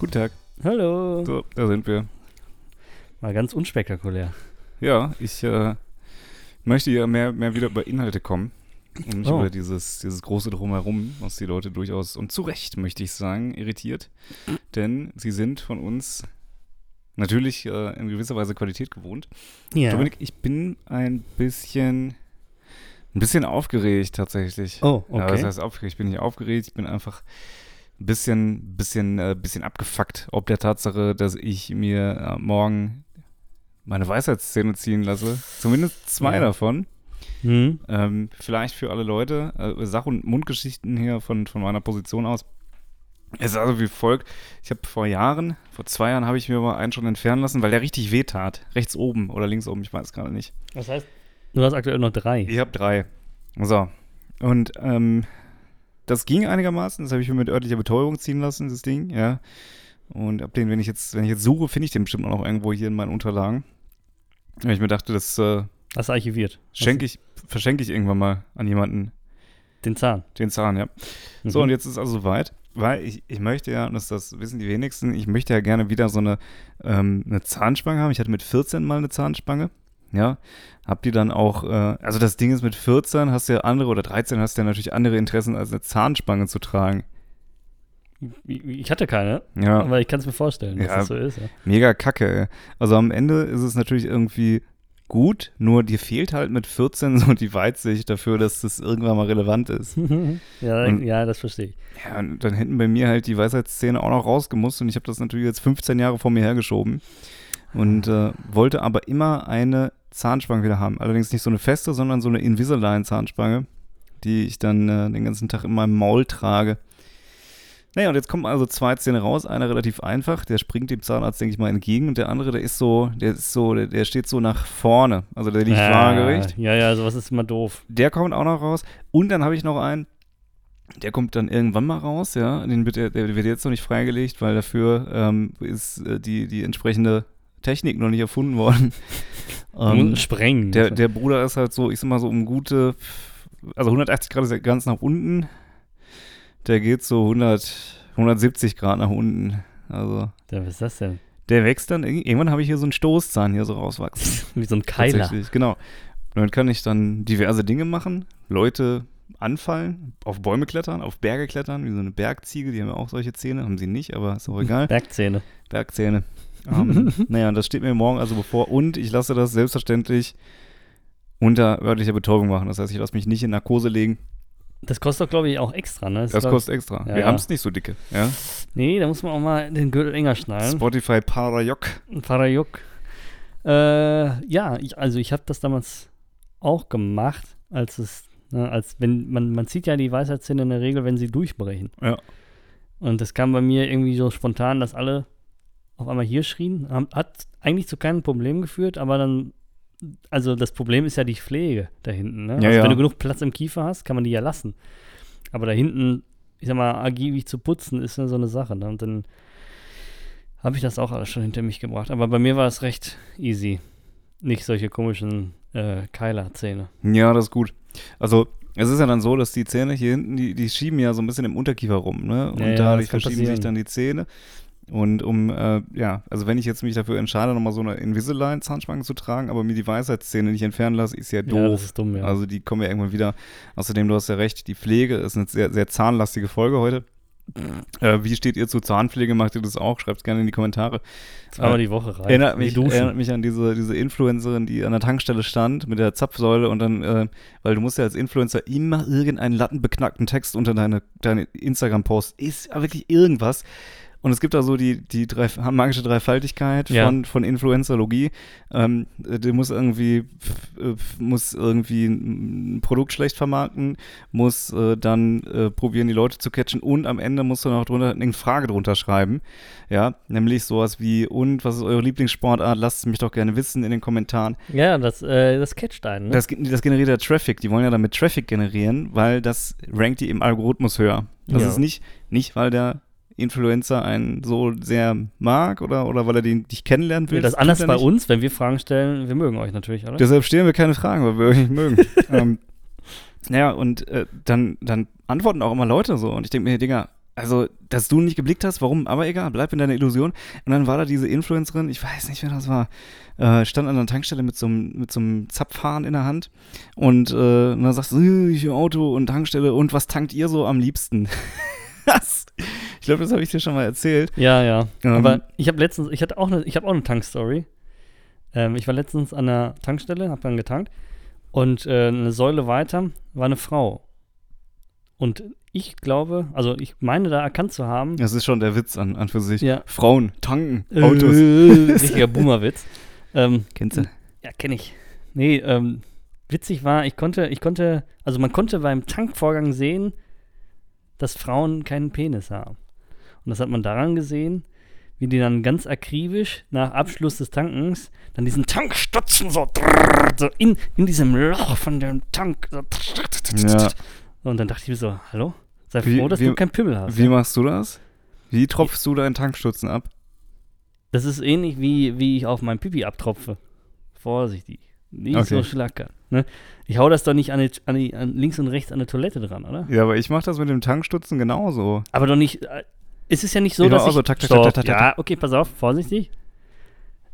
Guten Tag. Hallo. So, da sind wir. Mal ganz unspektakulär. Ja, ich äh, möchte ja mehr, mehr wieder über Inhalte kommen. Und nicht Oh. über dieses, dieses große Drumherum, was die Leute durchaus, und zu Recht möchte ich sagen, irritiert. Denn sie sind von uns natürlich äh, in gewisser Weise Qualität gewohnt. Ja. Dominik, ich bin ein bisschen, ein bisschen aufgeregt tatsächlich. Oh, Ja, was okay. heißt aufgeregt? Ich bin nicht aufgeregt, ich bin einfach ein bisschen, bisschen, äh, bisschen abgefuckt, ob der Tatsache, dass ich mir äh, morgen meine Weisheitszähne ziehen lasse. Zumindest zwei Ja. davon. Hm. Ähm, vielleicht für alle Leute. Äh, Sach- und Mundgeschichten hier von, von meiner Position aus. Es ist also wie folgt. Ich habe vor Jahren, vor zwei Jahren habe ich mir mal einen schon entfernen lassen, weil der richtig weh tat. Rechts oben oder links oben, ich weiß gerade nicht. Was heißt? Du hast aktuell noch drei. Ich habe drei. So. Und ähm, das ging einigermaßen. Das habe ich mir mit örtlicher Betäubung ziehen lassen, das Ding, ja. Und ab den, wenn ich jetzt, wenn ich jetzt suche, finde ich den bestimmt auch noch irgendwo hier in meinen Unterlagen. Weil ich mir dachte, das äh, du archiviert. schenke ich, verschenke ich irgendwann mal an jemanden Den Zahn. den Zahn, ja. Mhm. So, und jetzt ist also soweit, weil ich, ich möchte ja, und das, das wissen die wenigsten, ich möchte ja gerne wieder so eine, ähm, eine Zahnspange haben. Ich hatte mit 14 mal eine Zahnspange, ja. Hab die dann auch, äh, also das Ding ist, mit 14 hast du ja andere, oder 13 hast du ja natürlich andere Interessen, als eine Zahnspange zu tragen. Ich hatte keine, Ja, aber ich kann es mir vorstellen, dass Ja. das so ist. Ja. mega kacke, ey. Also am Ende ist es natürlich irgendwie gut, nur dir fehlt halt mit 14 so die Weitsicht dafür, dass das irgendwann mal relevant ist. ja, Und- ja, das verstehe ich. Ja, und dann hätten bei mir halt die Weisheitszähne auch noch rausgemusst und ich habe das natürlich jetzt 15 Jahre vor mir hergeschoben und äh, wollte aber immer eine Zahnspange wieder haben. Allerdings nicht so eine feste, sondern so eine Invisalign-Zahnspange, die ich dann äh, den ganzen Tag in meinem Maul trage. Naja, und jetzt kommen also zwei Zähne raus. Einer relativ einfach, der springt dem Zahnarzt, denke ich mal, entgegen. Und der andere, der ist so, der ist so, der, der steht so nach vorne. Also der liegt ja, waagerecht. Ja, ja, sowas ist immer doof. Der kommt auch noch raus. Und dann habe ich noch einen, der kommt dann irgendwann mal raus, ja. Den wird, der, der wird jetzt noch nicht freigelegt, weil dafür ähm, ist äh, die, die entsprechende Technik noch nicht erfunden worden. ähm, Sprengen. der, der Bruder ist halt so, ich sag mal so um gute, also 180 Grad ist er ganz nach unten. Der geht so 100, 170 Grad nach unten. Also der, was ist das denn? der wächst dann, irg- irgendwann habe ich hier so einen Stoßzahn hier so rauswachsen. Wie so ein Keiler. Genau. Und dann kann ich dann diverse Dinge machen, Leute anfallen, auf Bäume klettern, auf Berge klettern, wie so eine Bergziege, die haben ja auch solche Zähne, haben sie nicht, aber ist auch egal. Bergzähne. Bergzähne. Ähm, naja, und das steht mir morgen also bevor und ich lasse das selbstverständlich unter örtlicher Betäubung machen. Das heißt, ich lasse mich nicht in Narkose legen. Das kostet doch, glaube ich, auch extra, ne? Das glaub- kostet extra. Ja, Wir ja. haben es nicht so dicke. Ja? Nee, da muss man auch mal den Gürtel enger schnallen. Spotify Parajok. Parajuk. Äh, ja, ich, also ich habe das damals auch gemacht, als es, ne, als wenn, man, man zieht ja die Weisheitszähne in der Regel, wenn sie durchbrechen. Ja. Und das kam bei mir irgendwie so spontan, dass alle auf einmal hier schrien. Haben- Hat eigentlich zu keinem Problem geführt, aber dann, also das Problem ist ja die Pflege da hinten. Ne? Ja, also ja. wenn du genug Platz im Kiefer hast, kann man die ja lassen. Aber da hinten, ich sag mal, agilwig zu putzen, ist ja so eine Sache. Ne? Und dann habe ich das auch alles schon hinter mich gebracht. Aber bei mir war es recht easy. Nicht solche komischen äh, Keilerzähne. Ja, das ist gut. Also, es ist ja dann so, dass die Zähne hier hinten, die, die schieben ja so ein bisschen im Unterkiefer rum, ne? Und Ja, dadurch verschieben sich passieren. dann die Zähne. Und um, äh, ja, also wenn ich jetzt mich dafür entscheide, nochmal so eine Invisalign-Zahnspange zu tragen, aber mir die Weisheitszähne nicht entfernen lasse, ist ja Ja, das doof. ist dumm, ja. Also die kommen ja irgendwann wieder. Außerdem, du hast ja recht, die Pflege ist eine sehr, sehr zahnlastige Folge heute. Äh, wie steht ihr zu Zahnpflege? Macht ihr das auch? Schreibt es gerne in die Kommentare. Zweimal die Woche rein. Erinnert mich, erinnert mich an diese, diese Influencerin, die an der Tankstelle stand mit der Zapfsäule und dann, äh, weil du musst ja als Influencer immer irgendeinen lattenbeknackten Text unter deine, deine Instagram-Post, ist ja wirklich irgendwas. Und es gibt da so die, die drei, magische Dreifaltigkeit Ja. von, von Influencerlogie. Ähm, du musst irgendwie, muss irgendwie ein Produkt schlecht vermarkten, muss äh, dann äh, probieren, die Leute zu catchen und am Ende musst du noch drunter eine Frage drunter schreiben. Ja, nämlich sowas wie, und was ist eure Lieblingssportart? Lasst es mich doch gerne wissen in den Kommentaren. Ja, das, äh, das catcht einen. Ne? Das, das generiert ja Traffic. Die wollen ja damit Traffic generieren, weil das rankt die im Algorithmus höher. Das Ja. ist nicht, nicht, weil der Influencer einen so sehr mag oder, oder weil er den, dich kennenlernen will. Ja, das ist anders er bei nicht. uns, wenn wir Fragen stellen. Wir mögen euch natürlich, oder? Deshalb stellen wir keine Fragen, weil wir euch nicht mögen. ähm, naja, und äh, dann, dann antworten auch immer Leute so. Und ich denke mir, Digga, also, dass du nicht geblickt hast, warum, aber egal, bleib in deiner Illusion. Und dann war da diese Influencerin, ich weiß nicht, wer das war, äh, stand an der Tankstelle mit so einem, mit so einem Zapfhahn in der Hand und, äh, und dann sagst du, ich Auto und Tankstelle und was tankt ihr so am liebsten? das, ich glaube, das habe ich dir schon mal erzählt. Ja, ja. Ähm, Aber ich habe letztens, ich hatte auch eine, ich habe auch eine Tankstory. Ähm, ich war letztens an der Tankstelle, habe dann getankt und äh, eine Säule weiter war eine Frau. Und ich glaube, also ich meine da erkannt zu haben, Das ist schon der Witz an, an für sich. Ja. Frauen, tanken, Autos. Äh, richtiger Boomerwitz. ähm, Kennst du? ja, kenne ich. Nee, ähm, witzig war, ich konnte, ich konnte, also man konnte beim Tankvorgang sehen, dass Frauen keinen Penis haben. Und das hat man daran gesehen, wie die dann ganz akribisch nach Abschluss des Tankens dann diesen Tankstutzen so, so in, in diesem Loch von dem Tank. So, Ja. Und dann dachte ich mir so, hallo? Sei Wie- froh, dass wie- du keinen Pimmel hast. Wie machst du das? Wie tropfst du deinen Tankstutzen ab? Das ist ähnlich wie, wie ich auf mein Pipi abtropfe. Vorsichtig. Nicht Okay. so schlackern. Ne? Ich hau das doch nicht an, die, an, die, an links und rechts an der Toilette dran, oder? Ja, aber ich mache das mit dem Tankstutzen genauso. Aber doch nicht. Äh, es ist ja nicht so, Ich mach dass auch ich. so tak, tak, tak, tak, tak, ja, okay, pass auf, vorsichtig.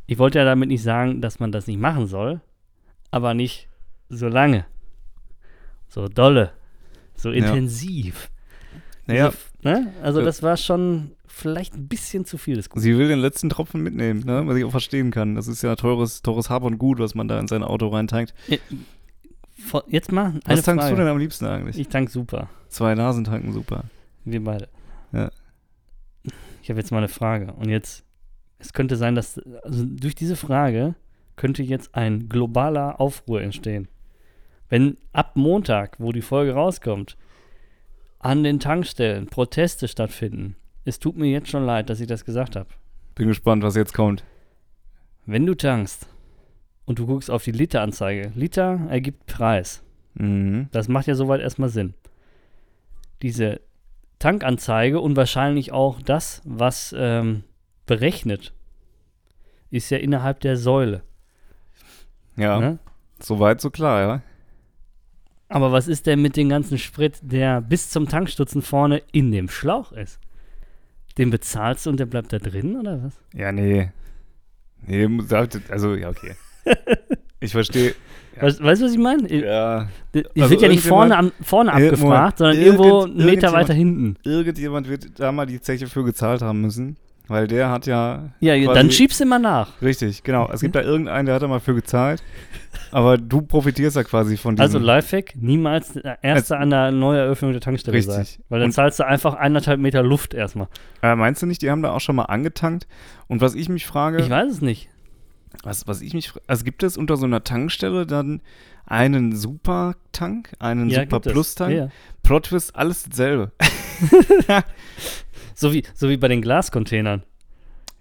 Ich wollte ja damit nicht sagen, dass man das nicht machen soll, aber nicht so lange. So dolle. So Ja. intensiv. Naja, So, ne? Also, Ja. das war schon vielleicht ein bisschen zu viel des Guten. sie will den letzten Tropfen mitnehmen, ne? was ich auch verstehen kann. Das ist ja teures, teures Hab und Gut, was man da in sein Auto reintankt. Äh, Jetzt mal eine Was tankst Frage. du denn am liebsten eigentlich? Ich tank super. Zwei Nasen tanken super. Wir beide. Ja. Ich habe jetzt mal eine Frage. Und jetzt, es könnte sein, dass, also durch diese Frage könnte jetzt ein globaler Aufruhr entstehen. Wenn ab Montag, wo die Folge rauskommt, an den Tankstellen Proteste stattfinden, es tut mir jetzt schon leid, dass ich das gesagt habe. Bin gespannt, was jetzt kommt. Wenn du tankst und du guckst auf die Literanzeige, Liter ergibt Preis. Mhm. Das macht ja soweit erstmal Sinn. Diese Tankanzeige und wahrscheinlich auch das, was ähm, berechnet, ist ja innerhalb der Säule. Ja, Ne? so weit, so klar, ja. Aber was ist denn mit dem ganzen Sprit, der bis zum Tankstutzen vorne in dem Schlauch ist? Den bezahlst du und der bleibt da drin oder was? Ja, nee. Nee, also, ja, okay. Ich verstehe. Weißt, weißt du, was ich meine? Ja, Ich Also wird ja nicht vorne, am, vorne abgefragt, sondern irgendwo irgend- einen Meter weiter hinten. irgendjemand wird da mal die Zeche für gezahlt haben müssen, weil der hat ja Ja, dann schiebst du immer nach. Richtig, genau. Es gibt da irgendeinen, der hat da mal für gezahlt. Aber du profitierst ja quasi von diesem. Also Lifehack, niemals der Erste an der Neueröffnung der Tankstelle sein. Richtig. Weil dann Und- zahlst du einfach eineinhalb Meter Luft erstmal. äh, meinst du nicht, die haben da auch schon mal angetankt? Und was ich mich frage, Ich weiß es nicht. Was, was ich mich also gibt es unter so einer Tankstelle dann einen Super-Tank, einen Ja, Super gibt es. Plus-Tank? Ja, ja. Plot-Twist, alles dasselbe. So, wie, so wie bei den Glascontainern.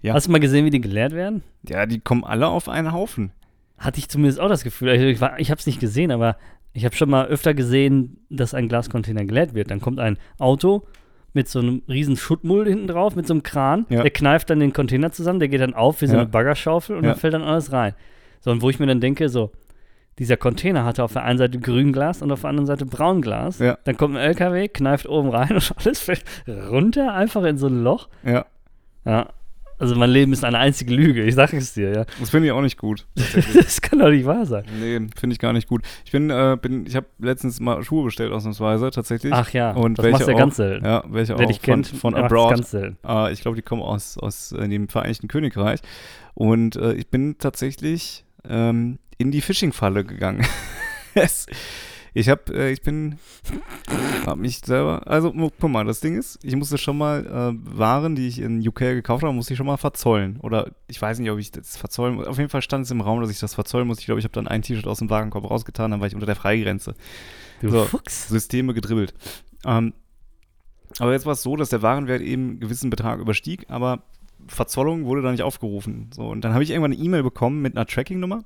Ja. Hast du mal gesehen, wie die geleert werden? Ja, die kommen alle auf einen Haufen. Hatte ich zumindest auch das Gefühl. Also ich war- ich habe es nicht gesehen, aber ich habe schon mal öfter gesehen, dass ein Glascontainer geleert wird. Dann kommt ein Auto mit so einem riesen Schuttmulde hinten drauf, mit so einem Kran. Ja. Der kneift dann den Container zusammen, der geht dann auf wie so Ja. eine Baggerschaufel und Ja. dann fällt dann alles rein. So, und wo ich mir dann denke, so, dieser Container hatte auf der einen Seite Grünglas und auf der anderen Seite Braunglas. Ja. Dann kommt ein LKW, kneift oben rein und alles fällt runter, einfach in so ein Loch. Ja, Ja. Also mein Leben ist eine einzige Lüge, ich sage es dir, ja. das finde ich auch nicht gut. Das kann doch nicht wahr sein. Nee, finde ich gar nicht gut. Ich bin, äh, bin, ich habe letztens mal Schuhe bestellt ausnahmsweise, tatsächlich. Ach ja, Und das machst du ja ganz selten. Ja, welche Wer auch dich von, kennt, von abroad. ganz selten. Äh, ich glaube, die kommen aus, aus äh, dem Vereinigten Königreich. Und äh, ich bin tatsächlich ähm, in die Phishing-Falle gegangen. es, ich habe, äh, ich bin, habe mich selber, also guck mal, das Ding ist, ich musste schon mal äh, Waren, die ich in UK gekauft habe, musste ich schon mal verzollen. Oder ich weiß nicht, ob ich das verzollen muss. Auf jeden Fall stand es im Raum, dass ich das verzollen muss. Ich glaube, ich habe dann ein T-Shirt aus dem Warenkorb rausgetan, dann war ich unter der Freigrenze. Du So. Fuchs. Systeme gedribbelt. Ähm, aber jetzt war es so, dass der Warenwert eben einen gewissen Betrag überstieg, aber Verzollung wurde da nicht aufgerufen. So, und dann habe ich irgendwann eine E-Mail bekommen mit einer Tracking-Nummer.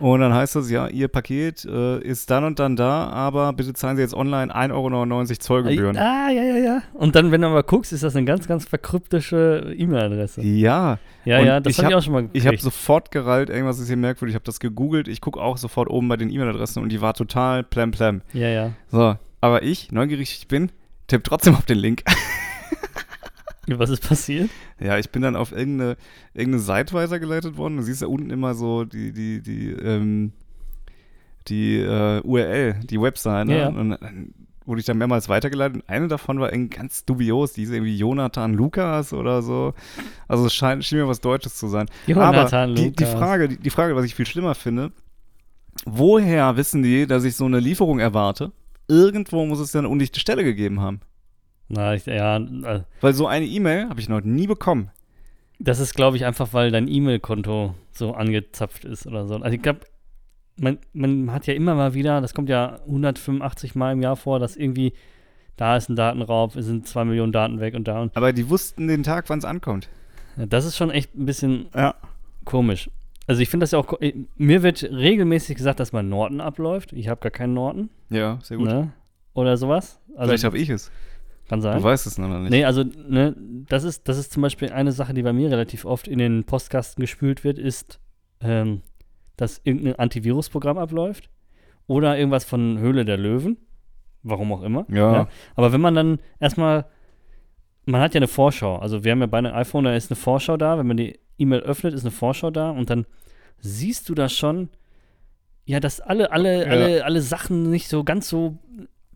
Und dann heißt das, ja, Ihr Paket äh, ist dann und dann da, aber bitte zahlen Sie jetzt online 1,99 Euro Zollgebühren. Ah, ja, ja, ja. Und dann, wenn du aber guckst, ist das eine ganz, ganz verkryptische E-Mail-Adresse. Ja, Ja, Und ja, das habe ich auch schon mal ich habe gekriegt. sofort gerallt, irgendwas ist hier merkwürdig, ich habe das gegoogelt, ich gucke auch sofort oben bei den E-Mail-Adressen und die war total plem plem. Ja, ja. So, aber ich, neugierig ich bin, tipp trotzdem auf den Link. Was ist passiert? Ja, ich bin dann auf irgendeine, irgendeine Seite weitergeleitet worden. Du siehst ja unten immer so die, die, die, ähm, die äh, URL, die Website. Ne? Ja, ja. Und dann wurde ich dann mehrmals weitergeleitet. Und eine davon war irgendwie ganz dubios. Die ist irgendwie Jonathan Lukas oder so. Also es scheint, schien mir was Deutsches zu sein. Jonathan Aber die, die, Lukas. Frage, die, die Frage, was ich viel schlimmer finde, woher wissen die, dass ich so eine Lieferung erwarte? Irgendwo muss es ja eine undichte Stelle gegeben haben. Na, ich, ja, äh, Weil so eine E-Mail habe ich noch nie bekommen. das ist, glaube ich, einfach, weil dein E-Mail-Konto so angezapft ist oder so. Also ich glaube, man, man hat ja immer mal wieder, das kommt ja 185 Mal im Jahr vor, dass irgendwie da ist ein Datenraub, es sind zwei Millionen Daten weg und da und Aber die wussten den Tag, wann es ankommt. ja, das ist schon echt ein bisschen Ja. komisch. Also ich finde das ja auch, äh, mir wird regelmäßig gesagt, dass mein Norton abläuft. Ich habe gar keinen Norton, Ja, sehr gut. ne? Oder sowas. Also Vielleicht habe ich es. Kann sein. Du weißt es noch nicht. Nee, also, ne, das ist, das ist zum Beispiel eine Sache, die bei mir relativ oft in den Postkasten gespült wird, ist, ähm, dass irgendein Antivirusprogramm abläuft oder irgendwas von Höhle der Löwen. Warum auch immer. Ja. Aber wenn man dann erstmal, man hat ja eine Vorschau. Also wir haben ja bei einem iPhone, da ist eine Vorschau da. Wenn man die E-Mail öffnet, ist eine Vorschau da und dann siehst du da schon, ja, dass alle, alle, Ja. alle, alle Sachen nicht so ganz so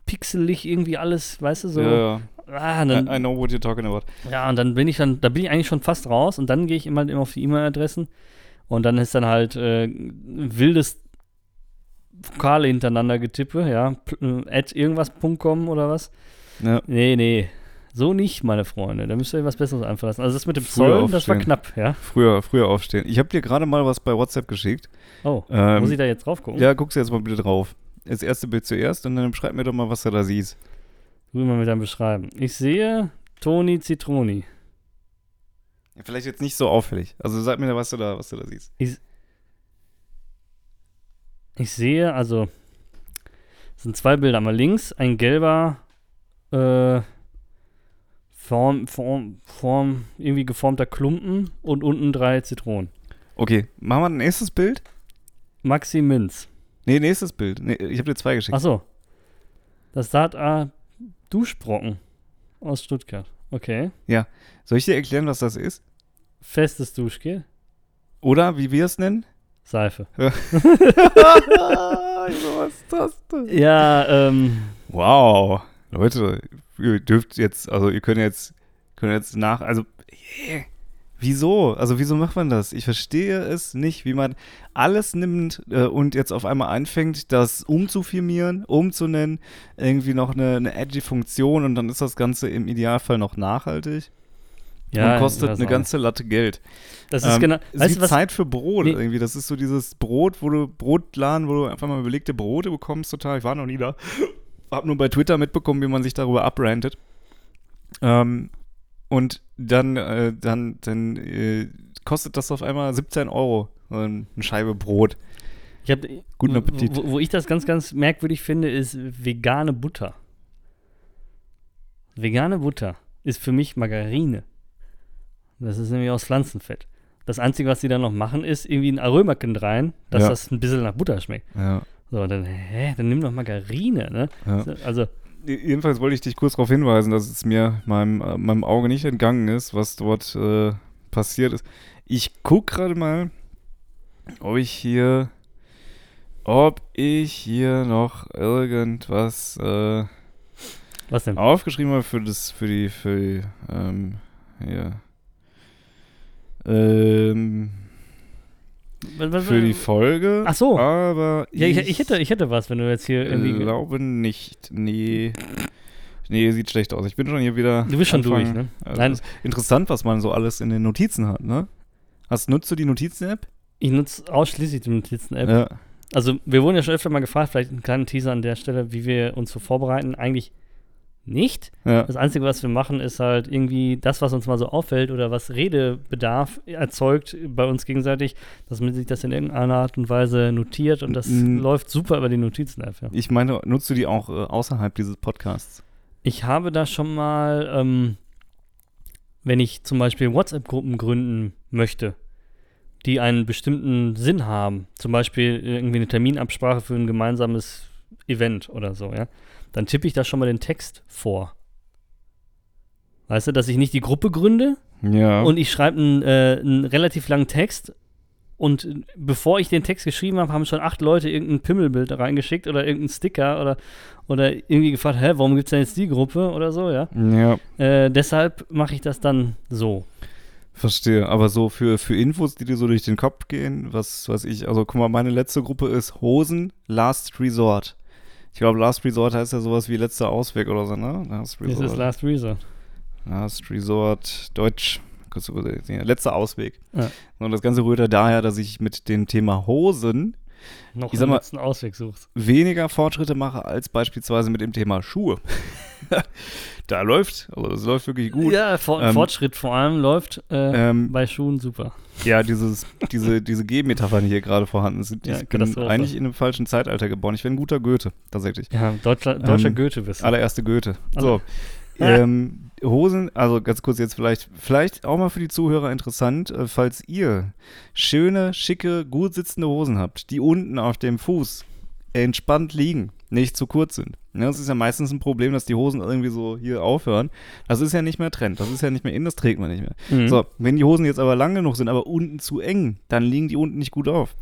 pixelig irgendwie alles, weißt du, so. ja, Ah, ja. dann, I, I know what you're talking about. ja, und dann bin ich dann, da bin ich eigentlich schon fast raus und dann gehe ich immer, immer auf die E-Mail-Adressen und dann ist dann halt äh, wildes Vokale hintereinander getippe, ja, äh, at irgendwas.com oder was. Ja. Nee, nee, so nicht, meine Freunde, da müsst ihr euch was Besseres einfallen lassen. Also das mit dem Früher Zoll, das war knapp, ja. Früher, früher aufstehen. Ich habe dir gerade mal was bei WhatsApp geschickt. Oh, Ähm, muss ich da jetzt drauf gucken? Ja, guckst du jetzt mal bitte drauf. Das erste Bild zuerst und dann schreib mir doch mal, was du da siehst. Will mal mit dann beschreiben. Ich sehe Toni Zitroni. Ja, vielleicht jetzt nicht so auffällig. Also sag mir, was du da, was du da siehst. Ich sehe, also, es sind zwei Bilder. Einmal links ein gelber, äh, Form, Form, Form, irgendwie geformter Klumpen und unten drei Zitronen. Okay, machen wir ein nächstes Bild? Maxi Minz. Nee, nächstes Bild. Nee, ich habe dir zwei geschickt. Achso. Das sagt ah, Duschbrocken aus Stuttgart. Okay. Soll ich dir erklären, was das ist? Festes Duschgel. Oder wie wir es nennen? Seife. was ist das denn? Ja, ähm, Wow. Leute, ihr dürft jetzt, also ihr könnt jetzt, könnt jetzt nach, also, yeah. Wieso? Also wieso macht man das? Ich verstehe es nicht, wie man alles nimmt äh, und jetzt auf einmal anfängt, das umzufirmieren, umzunennen, irgendwie noch eine, eine edgy Funktion und dann ist das Ganze im Idealfall noch nachhaltig ja, und kostet eine ganze Latte Geld. Das ist Ähm, genau. Weißt was? Zeit für Brot Nee. irgendwie. Das ist so dieses Brot, wo du Brotladen, wo du einfach mal belegte Brote bekommst, total. Ich war noch nie da. Hab nur bei Twitter mitbekommen, wie man sich darüber abrantet. Ähm, und dann, äh, dann, dann äh, kostet das auf einmal 17 Euro. so Eine Scheibe Brot. Ich hab, Guten Appetit. Wo, wo ich das ganz, ganz merkwürdig finde, ist vegane Butter. Vegane Butter ist für mich Margarine. Das ist nämlich aus Pflanzenfett. Das Einzige, was sie dann noch machen, ist irgendwie ein Arömerken rein, dass Ja. das ein bisschen nach Butter schmeckt. Ja, So, dann, hä, dann nimm doch Margarine, ne? ja. Also, Jedenfalls wollte ich dich kurz darauf hinweisen, dass es mir meinem, äh, meinem Auge nicht entgangen ist, was dort äh, passiert ist. Ich gucke gerade mal, ob ich hier, ob ich hier noch irgendwas äh, was denn? aufgeschrieben habe für das, für die, für die, ähm, hier. Ähm, für die Folge. Ach so. Aber Ja, ich, ich, hätte, ich hätte was, wenn du jetzt hier irgendwie. glaube nicht. Nee. Nee, sieht schlecht aus. Ich bin schon hier wieder. Du bist schon durch, anfangen. ne? Also Nein. Interessant, was man so alles in den Notizen hat, ne? Hast, nutzt du die Notizen-App? Ich nutze ausschließlich die Notizen-App. Ja. Also, wir wurden ja schon öfter mal gefragt, vielleicht einen kleinen Teaser an der Stelle, wie wir uns so vorbereiten. Eigentlich nicht. ja. Das Einzige, was wir machen, ist halt irgendwie das, was uns mal so auffällt oder was Redebedarf erzeugt bei uns gegenseitig, dass man sich das in irgendeiner Art und Weise notiert und das Mm. läuft super über die Notizen-App. Ja. Ich meine, nutzt du die auch äh, außerhalb dieses Podcasts? Ich habe da schon mal, ähm, wenn ich zum Beispiel WhatsApp-Gruppen gründen möchte, die einen bestimmten Sinn haben, zum Beispiel irgendwie eine Terminabsprache für ein gemeinsames Event oder so, ja, dann tippe ich da schon mal den Text vor. Weißt du, dass ich nicht die Gruppe gründe Ja. und ich schreibe einen, äh, einen relativ langen Text und bevor ich den Text geschrieben habe, haben schon acht Leute irgendein Pimmelbild da reingeschickt oder irgendeinen Sticker oder, oder irgendwie gefragt, hä, warum gibt es denn jetzt die Gruppe oder so, ja. ja, Äh, deshalb mache ich das dann so. Verstehe. Aber so für, für Infos, die dir so durch den Kopf gehen, was weiß ich, also guck mal, meine letzte Gruppe ist Hosen Last Resort. Ich glaube, Last Resort heißt ja sowas wie letzter Ausweg oder so, ne? Last Das ist Last Resort. Last Resort, Deutsch, letzter Ausweg. Ja. Und das Ganze rührt ja daher, dass ich mit dem Thema Hosen Noch Ich einen mal- letzten Ausweg suchst. weniger Fortschritte mache als beispielsweise mit dem Thema Schuhe. da läuft, also das läuft wirklich gut. Ja, For Ähm, Fortschritt vor allem läuft äh, Ähm, bei Schuhen super. ja, dieses, diese, diese G-Metaphern, die hier gerade vorhanden sind, die Ja, sind eigentlich in einem falschen Zeitalter geboren. Ich wäre ein guter Goethe, tatsächlich. Ja, deutscher, deutscher Ähm, Goethe bist du. Allererste Goethe. So. Ja. Ähm, Hosen, also ganz kurz jetzt vielleicht, vielleicht auch mal für die Zuhörer interessant, äh, falls ihr schöne, schicke, gut sitzende Hosen habt, die unten auf dem Fuß entspannt liegen, nicht zu kurz sind. Ne, das ist ja meistens ein Problem, dass die Hosen irgendwie so hier aufhören. Das ist ja nicht mehr Trend, das ist ja nicht mehr in, das trägt man nicht mehr. Mhm. So, wenn die Hosen jetzt aber lang genug sind, aber unten zu eng, dann liegen die unten nicht gut auf.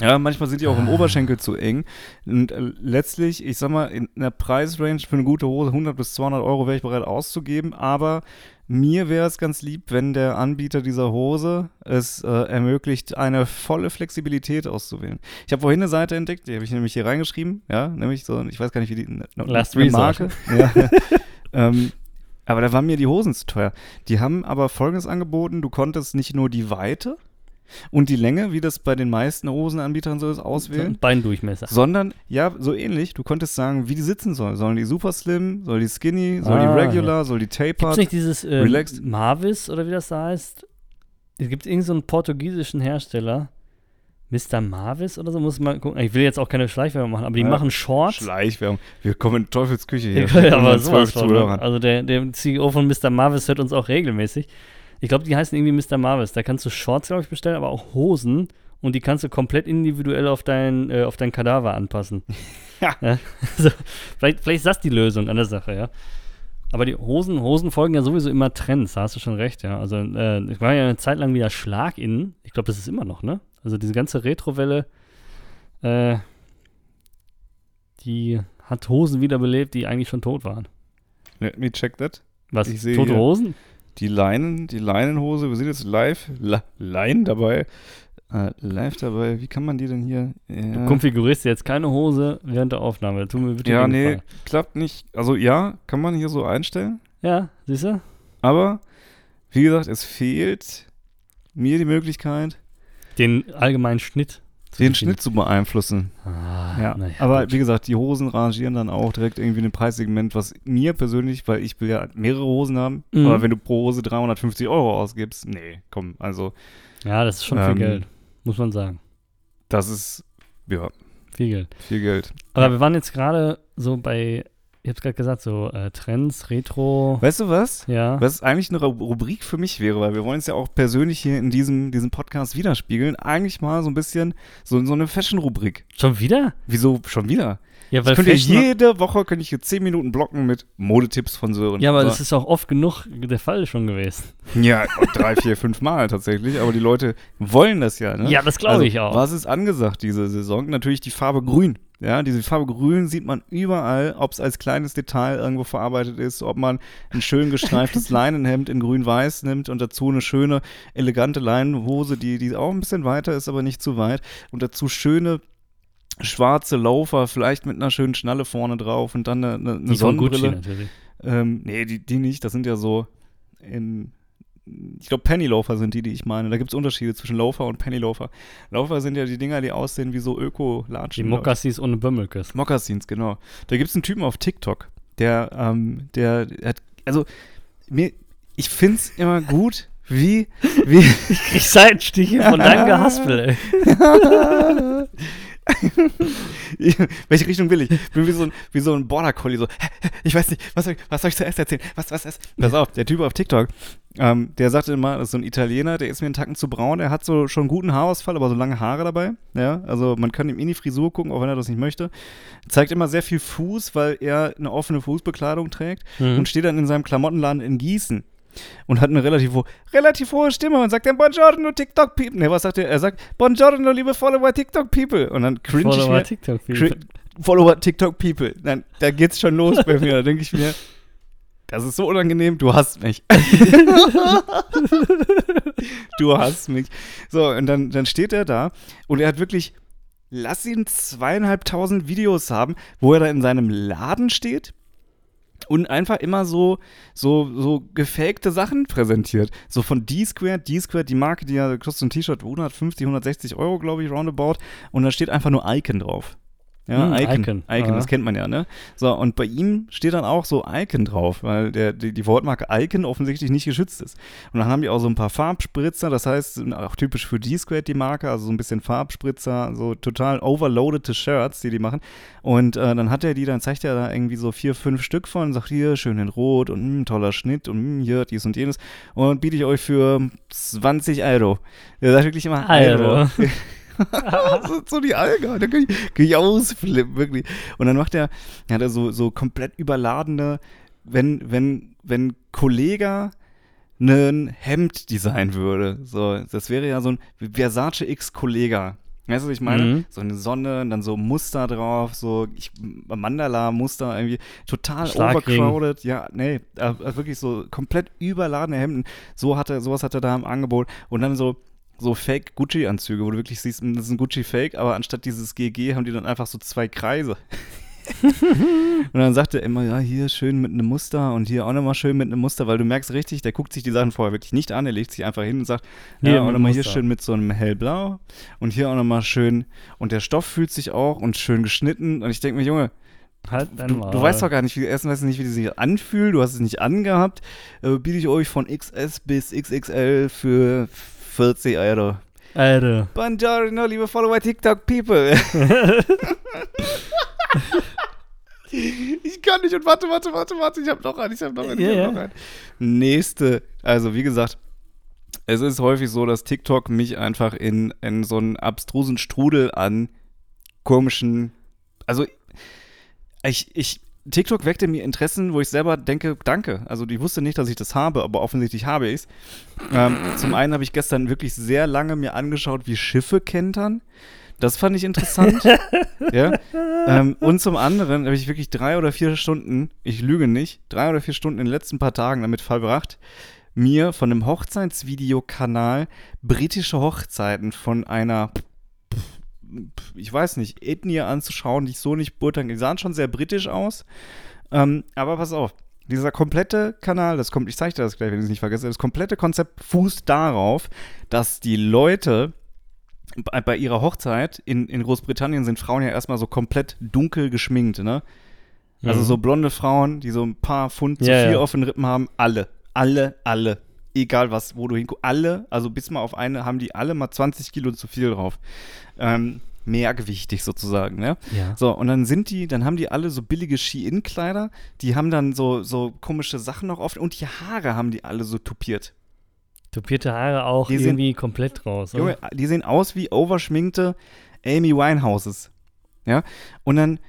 Ja, manchmal sind die auch im Ah. Oberschenkel zu eng. Und äh, letztlich, ich sag mal, in einer Preisrange für eine gute Hose 100 bis 200 Euro wäre ich bereit auszugeben. Aber mir wäre es ganz lieb, wenn der Anbieter dieser Hose es äh, ermöglicht, eine volle Flexibilität auszuwählen. Ich habe vorhin eine Seite entdeckt, die habe ich nämlich hier reingeschrieben. Ja, nämlich so, ich weiß gar nicht, wie die ne, Last eine. Marke. Ja. ähm, aber da waren mir die Hosen zu teuer. Die haben aber folgendes angeboten: Du konntest nicht nur die Weite und die Länge, wie das bei den meisten Hosenanbietern so ist, auswählen, Beindurchmesser. sondern ja, so ähnlich. Du konntest sagen, wie die sitzen sollen. Sollen die super slim? Soll die skinny? Soll Ah, die regular? Soll die Gibt es tapered? nicht dieses ähm, relaxed? Marvis oder wie das da heißt? Es gibt irgendeinen so einen portugiesischen Hersteller. Mr. Marvis oder so, muss man gucken. Ich will jetzt auch keine Schleichwerbung machen, aber die Ja, machen Shorts. Schleichwerbung. Wir kommen in Teufelsküche hier. Ja, aber sowas zwölf von, ne? Also der, der CEO von Mr. Marvis hört uns auch regelmäßig. Ich glaube, die heißen irgendwie Mr. Marvis. Da kannst du Shorts, glaube ich, bestellen, aber auch Hosen. Und die kannst du komplett individuell auf dein, äh, auf dein Kadaver anpassen. Ja. Also, vielleicht, vielleicht ist das die Lösung an der Sache, ja. Aber die Hosen, Hosen folgen ja sowieso immer Trends, da hast du schon recht, ja. Also, äh, ich war ja eine Zeit lang wieder Schlag innen. Ich glaube, das ist immer noch, ne? Also, diese ganze Retrowelle, äh, die hat Hosen wiederbelebt, die eigentlich schon tot waren. Let me check that. Was? Ich Tote Hosen? Die Leinen, die Leinenhose, wir sind jetzt live, La Leinen dabei. Äh, live dabei, wie kann man die denn hier? Ja, Du konfigurierst jetzt keine Hose während der Aufnahme. Tu mir bitte ja nee, Gefallen. klappt nicht. Also ja, kann man hier so einstellen. Ja, siehst du? Aber, wie gesagt, es fehlt mir die Möglichkeit, Den allgemeinen Schnitt. Zu den. Schnitt zu beeinflussen. Ah, Ja, naja, aber gut. wie gesagt, die Hosen rangieren dann auch direkt irgendwie in ein Preissegment, was mir persönlich, weil ich will ja mehrere Hosen haben, Mhm. aber wenn du pro Hose 350 Euro ausgibst, nee, komm, also ja, das ist schon viel ähm, Geld, muss man sagen. das ist, ja, Viel Geld. viel Geld. Aber wir waren jetzt gerade so bei, ich hab's gerade gesagt, so äh, Trends, Retro. Weißt du was? Ja. Was eigentlich eine Ru- Rubrik für mich wäre, weil wir wollen es ja auch persönlich hier in diesem, diesem Podcast widerspiegeln, eigentlich mal so ein bisschen so, so eine Fashion-Rubrik. Schon wieder? Wieso schon wieder? Ja, Ich könnte Fashion- jede Woche könnte ich hier 10 Minuten blocken mit Modetipps von Sören. Ja, aber so. das ist auch oft genug der Fall schon gewesen. Ja, drei, vier, fünf Mal tatsächlich, aber die Leute wollen das ja, ne? Ja, das glaube also, ich auch. Was ist angesagt diese Saison? Natürlich die Farbe Grün. Ja, diese Farbe Grün sieht man überall, ob es als kleines Detail irgendwo verarbeitet ist, ob man ein schön gestreiftes Leinenhemd in Grün-Weiß nimmt und dazu eine schöne, elegante Leinenhose, die, die auch ein bisschen weiter ist, aber nicht zu weit. Und dazu schöne schwarze Laufer, vielleicht mit einer schönen Schnalle vorne drauf und dann eine, eine, eine Die von Gucci Sonnenbrille. natürlich. Ähm, nee, die, die nicht. Das sind ja so im, ich glaube, Pennyloafer sind die, die ich meine. Da gibt es Unterschiede zwischen Loafer und Pennyloafer. Loafer sind ja die Dinger, die aussehen wie so Die Öko-Latschen. Mokassis ohne Bömmelkes. Mokassins, genau. Da gibt es einen Typen auf TikTok, der, ähm, der hat, also, mir, ich finde es immer gut, wie, wie, Ich Seitenstiche von deinem Gehaspel, ey. Welche Richtung will ich? Ich bin wie so ein, wie so ein Border Collie, so, ich weiß nicht, was soll ich, was soll ich zuerst erzählen? Was, was, was? Pass auf, der Typ auf TikTok, ähm, der sagte immer, das ist so ein Italiener, der ist mir einen Tacken zu braun, der hat so schon einen guten Haarausfall, aber so lange Haare dabei, ja, also man kann ihm in die Frisur gucken, auch wenn er das nicht möchte. Zeigt immer sehr viel Fuß, weil er eine offene Fußbekleidung trägt Mhm. und steht dann in seinem Klamottenladen in Gießen und hat eine relativ, ho relativ hohe Stimme und sagt dann Buongiorno TikTok People. Ne, was sagt er? Er sagt Buongiorno liebe Follower TikTok People und dann cringe ich Follower mir TikTok. Cri- Follower TikTok People. Dann, da geht's schon los bei mir. Da denke ich mir, das ist so unangenehm, du hasst mich. du hasst mich. So, und dann, dann steht er da und er hat wirklich, lass ihn zweieinhalbtausend Videos haben, wo er da in seinem Laden steht und einfach immer so, so, so gefakte Sachen präsentiert. So von D-Square, D-Square, die Marke, die ja kostet ein T-Shirt 150, 160 Euro, glaube ich, roundabout. Und da steht einfach nur Icon drauf. Ja, Hm, Icon. Icon. Icon, Aha. das kennt man ja, ne? So, und bei ihm steht dann auch so Icon drauf, weil der, die, die Wortmarke Icon offensichtlich nicht geschützt ist. Und dann haben die auch so ein paar Farbspritzer, das heißt, auch typisch für D-Squared die Marke, also so ein bisschen Farbspritzer, so total overloadete Shirts, die die machen. Und äh, dann hat er die, dann zeigt er da irgendwie so vier, fünf Stück von, sagt hier, schön in Rot und mh, toller Schnitt und mh, hier dies und jenes. Und biete ich euch für 20 Euro. Er sagt wirklich immer Euro. Euro. das sind so die Algen, da kann ich, kann ich ausflippen, wirklich. Und dann macht er, hat er so, so komplett überladene, wenn, wenn, wenn Kollega ein Hemd designen würde, so, das wäre ja so ein Versace X Kollega. Weißt du, was ich meine? Mhm. So eine Sonne, und dann so Muster drauf, so Mandala-Muster, irgendwie total Schlagring. overcrowded. Ja, nee, äh, wirklich so komplett überladene Hemden. So hat er, sowas hat er da im Angebot. Und dann so, so Fake Gucci-Anzüge, wo du wirklich siehst, das ist ein Gucci-Fake, aber anstatt dieses GG haben die dann einfach so zwei Kreise. und dann sagt er immer, ja, hier schön mit einem Muster und hier auch nochmal schön mit einem Muster, weil du merkst richtig, der guckt sich die Sachen vorher wirklich nicht an, er legt sich einfach hin und sagt, ja, mit auch nochmal hier schön mit so einem hellblau und hier auch nochmal schön und der Stoff fühlt sich auch und schön geschnitten und ich denke mir, Junge, Halt dein du, du weißt doch gar nicht, wie, erstens weißt du nicht, wie die sich anfühlt, du hast es nicht angehabt, äh, biete ich euch von XS bis XXL für 40 Euro. Alter. Buongiorno, liebe Follower TikTok People. ich kann nicht und warte, warte, warte, warte, ich habe noch einen, ich habe noch einen, ich habe noch einen. Nächste, also wie gesagt, es ist häufig so, dass TikTok mich einfach in, in so einen abstrusen Strudel an komischen, also ich, ich, TikTok weckte mir Interessen, wo ich selber denke, danke. Also ich wusste nicht, dass ich das habe, aber offensichtlich habe ich es. Ähm, zum einen habe ich gestern wirklich sehr lange mir angeschaut, wie Schiffe kentern. Das fand ich interessant. ja. Ähm, und zum anderen habe ich wirklich drei oder vier Stunden, ich lüge nicht, drei oder vier Stunden in den letzten paar Tagen damit verbracht, mir von einem Hochzeitsvideokanal britische Hochzeiten von einer ich weiß nicht, Ethnie anzuschauen, die ich so nicht beurteilen kann. Die sahen schon sehr britisch aus. Ähm, aber pass auf, dieser komplette Kanal, das kommt, ich zeige dir das gleich, wenn ich es nicht vergesse, das komplette Konzept fußt darauf, dass die Leute bei, bei ihrer Hochzeit in, in Großbritannien sind Frauen ja erstmal so komplett dunkel geschminkt, ne? Also Mhm. so blonde Frauen, die so ein paar Pfund zu Ja, viel ja. auf den Rippen haben, alle, alle, alle. Egal was, wo du hinguckst, alle, also bis mal auf eine, haben die alle mal 20 Kilo zu viel drauf. Ähm, mehrgewichtig sozusagen, ne? Ja. So, und dann sind die, dann haben die alle so billige Ski-In-Kleider, die haben dann so, so komische Sachen noch oft und die Haare haben die alle so tupiert. Tupierte Haare auch Die irgendwie komplett raus. oder? Junge, die sehen aus wie overschminkte Amy Winehouses. Ja, und dann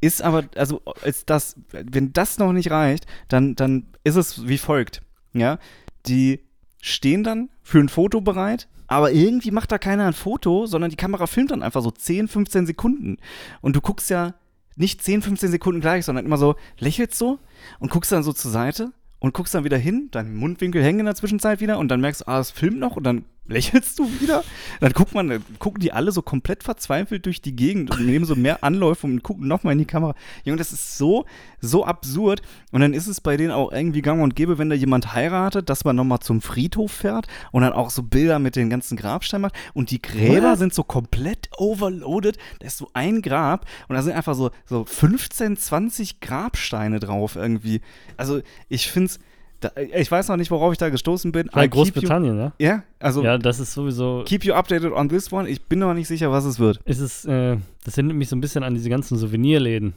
ist aber, also ist das, wenn das noch nicht reicht, dann, dann ist es wie folgt. Ja, die stehen dann für ein Foto bereit, aber irgendwie macht da keiner ein Foto, sondern die Kamera filmt dann einfach so 10, 15 Sekunden. Und du guckst ja nicht 10, 15 Sekunden gleich, sondern immer so, lächelst so und guckst dann so zur Seite und guckst dann wieder hin, dein Mundwinkel hängen in der Zwischenzeit wieder und dann merkst du, ah, es filmt noch und dann lächelst du wieder. Dann guckt man, dann gucken die alle so komplett verzweifelt durch die Gegend und nehmen so mehr Anläufe und gucken nochmal in die Kamera. Junge, das ist so, so absurd. Und dann ist es bei denen auch irgendwie gang und gäbe, wenn da jemand heiratet, dass man nochmal zum Friedhof fährt und dann auch so Bilder mit den ganzen Grabsteinen macht. Und die Gräber What? sind so komplett overloaded. Da ist so ein Grab und da sind einfach so, so 15, 20 Grabsteine drauf irgendwie. Also ich finde es Da, ich weiß noch nicht, worauf ich da gestoßen bin. Bei keep you- Großbritannien, ja? Ja, also Ja, das ist sowieso. keep you updated on this one. Ich bin noch nicht sicher, was es wird. ist es, äh, das erinnert mich so ein bisschen an diese ganzen Souvenirläden.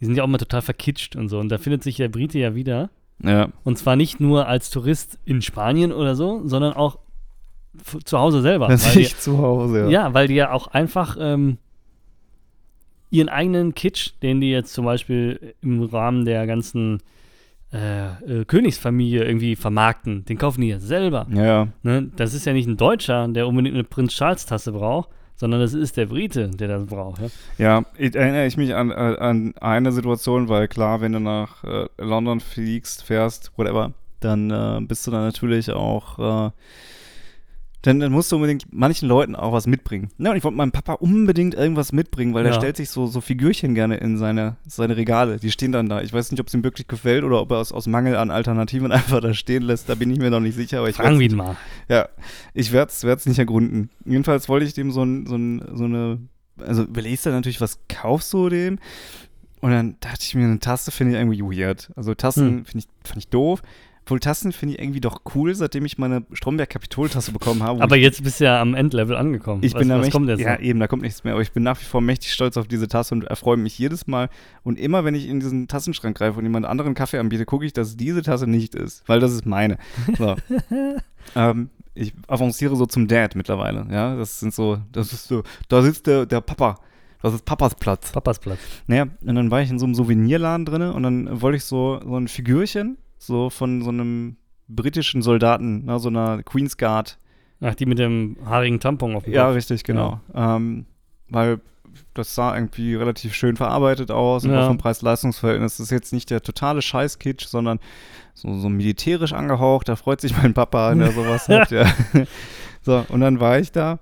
Die sind ja auch mal total verkitscht und so. Und da findet sich der Brite ja wieder. Ja. Und zwar nicht nur als Tourist in Spanien oder so, sondern auch zu Hause selber. Das Weil die, ich zu Hause, ja. ja, weil die ja auch einfach ähm, ihren eigenen Kitsch, den die jetzt zum Beispiel im Rahmen der ganzen äh, äh, Königsfamilie irgendwie vermarkten, den kaufen die ja selber. Ja, ja. Ne? Das ist ja nicht ein Deutscher, der unbedingt eine Prinz Charles Tasse braucht, sondern das ist der Brite, der das braucht. Ja? Ja, ich, erinnere ich mich an, äh, an eine Situation, weil klar, wenn du nach äh, London fliegst, fährst, whatever, dann äh, bist du dann natürlich auch, dann, dann musst du unbedingt manchen Leuten auch was mitbringen. Ja, und ich wollte meinem Papa unbedingt irgendwas mitbringen, weil der Ja. stellt sich so, so Figürchen gerne in seine, seine Regale. Die stehen dann da. Ich weiß nicht, ob es ihm wirklich gefällt oder ob er es aus Mangel an Alternativen einfach da stehen lässt. Da bin ich mir noch nicht sicher. Aber ich Fragen wir ihn mal. ja, ich werde es nicht ergründen. Jedenfalls wollte ich dem so, ein, so, ein, so eine, also überlegst du natürlich, was kaufst du dem? Und dann dachte ich mir, eine Tasse finde ich irgendwie weird. Also Tassen Hm. finde ich, fand ich doof. Obwohl Tassen finde ich irgendwie doch cool, seitdem ich meine Stromberg-Kapitol-Tasse bekommen habe. Aber jetzt bist du ja am Endlevel angekommen. ich was, bin da was mächtig, kommt jetzt ja noch? eben, da kommt nichts mehr. Aber ich bin nach wie vor mächtig stolz auf diese Tasse und erfreue mich jedes Mal. Und immer, wenn ich in diesen Tassenschrank greife und jemand anderen Kaffee anbiete, gucke ich, dass es diese Tasse nicht ist, weil das ist meine. So. ähm, ich avanciere so zum Dad mittlerweile. Ja, das sind so, das ist so, da sitzt der, der Papa. Das ist Papas Platz. Papas Platz. Naja, und dann war ich in so einem Souvenirladen drin und dann wollte ich so, so ein Figürchen, so von so einem britischen Soldaten, na, so einer Queen's Guard. Ach, die mit dem haarigen Tampon auf dem Ja, Kopf. richtig, genau. Ähm, weil das sah irgendwie relativ schön verarbeitet aus und Ja. auch vom Preis-Leistungs-Verhältnis. Das ist jetzt nicht der totale Scheiß-Kitsch, sondern so, so militärisch angehaucht. Da freut sich mein Papa, wenn er sowas hat. Ja. So, und dann war ich da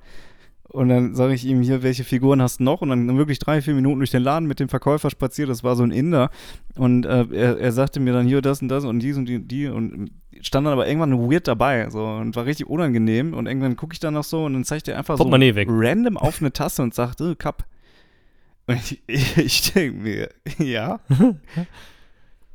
und dann sage ich ihm hier, welche Figuren hast du noch? Und dann wirklich drei, vier Minuten durch den Laden mit dem Verkäufer spaziert. Das war so ein Inder. Und äh, er, er sagte mir dann hier das und das und dies und die, die und stand dann aber irgendwann weird dabei so und war richtig unangenehm. Und irgendwann gucke ich dann noch so und dann zeigt er einfach so Portemonnaie weg. random auf eine Tasse und sagt, äh, Cup. Und ich, ich, ich denke mir, ja.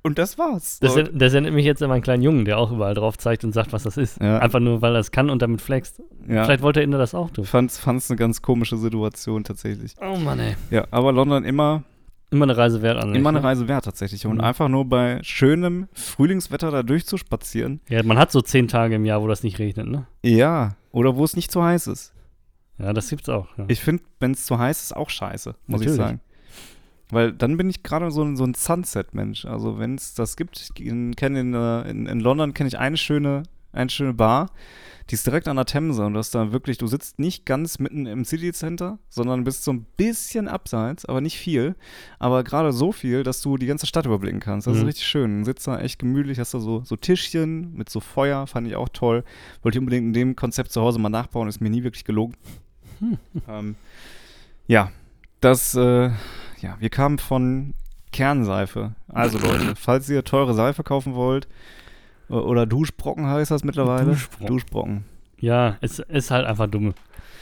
und das war's. Das, er- das erinnert mich jetzt an meinen kleinen Jungen, der auch überall drauf zeigt und sagt, was das ist. Ja. Einfach nur, weil er es kann und damit flext. ja, Vielleicht wollte er das auch tun. fand's, fand's eine ganz komische Situation tatsächlich. Oh Mann, ey. Ja, aber London immer, Immer eine Reise wert an. immer eine ne? Reise wert tatsächlich. Und Mhm. einfach nur bei schönem Frühlingswetter da durchzuspazieren. Ja, man hat so zehn Tage im Jahr, wo das nicht regnet, ne? Ja, oder wo es nicht zu heiß ist. Ja, das gibt's auch. Ja. Ich finde, wenn es zu heiß ist, auch scheiße, muss ich Natürlich. sagen. Weil dann bin ich gerade so, ein- so ein Sunset-Mensch. Also wenn es das gibt, ich kenne in, äh, in, in London kenne ich eine schöne, eine schöne Bar, die ist direkt an der Themse und das da wirklich, du sitzt nicht ganz mitten im City Center, sondern bist so ein bisschen abseits, aber nicht viel. Aber gerade so viel, dass du die ganze Stadt überblicken kannst. Das ist Mhm. richtig schön. Du sitzt da echt gemütlich, hast da so, so Tischchen mit so Feuer, fand ich auch toll. Wollte ich unbedingt in dem Konzept zu Hause mal nachbauen, ist mir nie wirklich gelogen. ähm, ja, das, äh, ja, wir kamen von Kernseife. Also Leute, falls ihr teure Seife kaufen wollt, oder Duschbrocken heißt das mittlerweile. Duschbrocken. Duschbrocken. ja, es ist halt einfach dumm.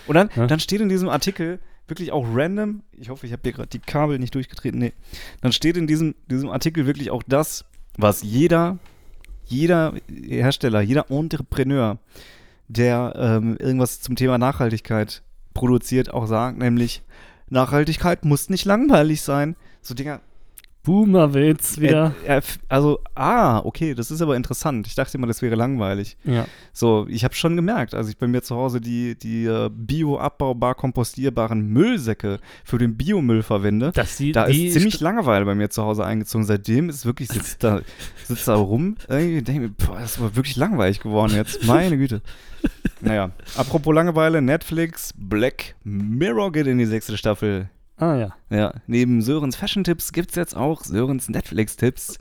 Und dann, Ja. dann steht in diesem Artikel wirklich auch random, ich hoffe, ich habe hier gerade die Kabel nicht durchgetreten, nee, dann steht in diesem, diesem Artikel wirklich auch das, was jeder, jeder Hersteller, jeder Entrepreneur, der ähm, irgendwas zum Thema Nachhaltigkeit produziert, auch sagt, nämlich Nachhaltigkeit muss nicht langweilig sein. So Dinger, Boomerwitz wieder. äh, äh, also, ah, okay, das ist aber interessant. Ich dachte immer, das wäre langweilig. ja. So, ich habe schon gemerkt, als ich bei mir zu Hause die, die äh, bio-abbaubar kompostierbaren Müllsäcke für den Biomüll verwende, Dass die, da die ist ziemlich Langeweile bei mir zu Hause eingezogen. Seitdem ist wirklich, sitzt da, sitzt da rum, irgendwie denke ich mir, boah, das ist aber wirklich langweilig geworden jetzt. Meine Güte. Naja, apropos Langeweile, Netflix, Black Mirror geht in die sechste Staffel. Ah ja. Ja, neben Sörens Fashion-Tipps gibt es jetzt auch Sörens Netflix-Tipps.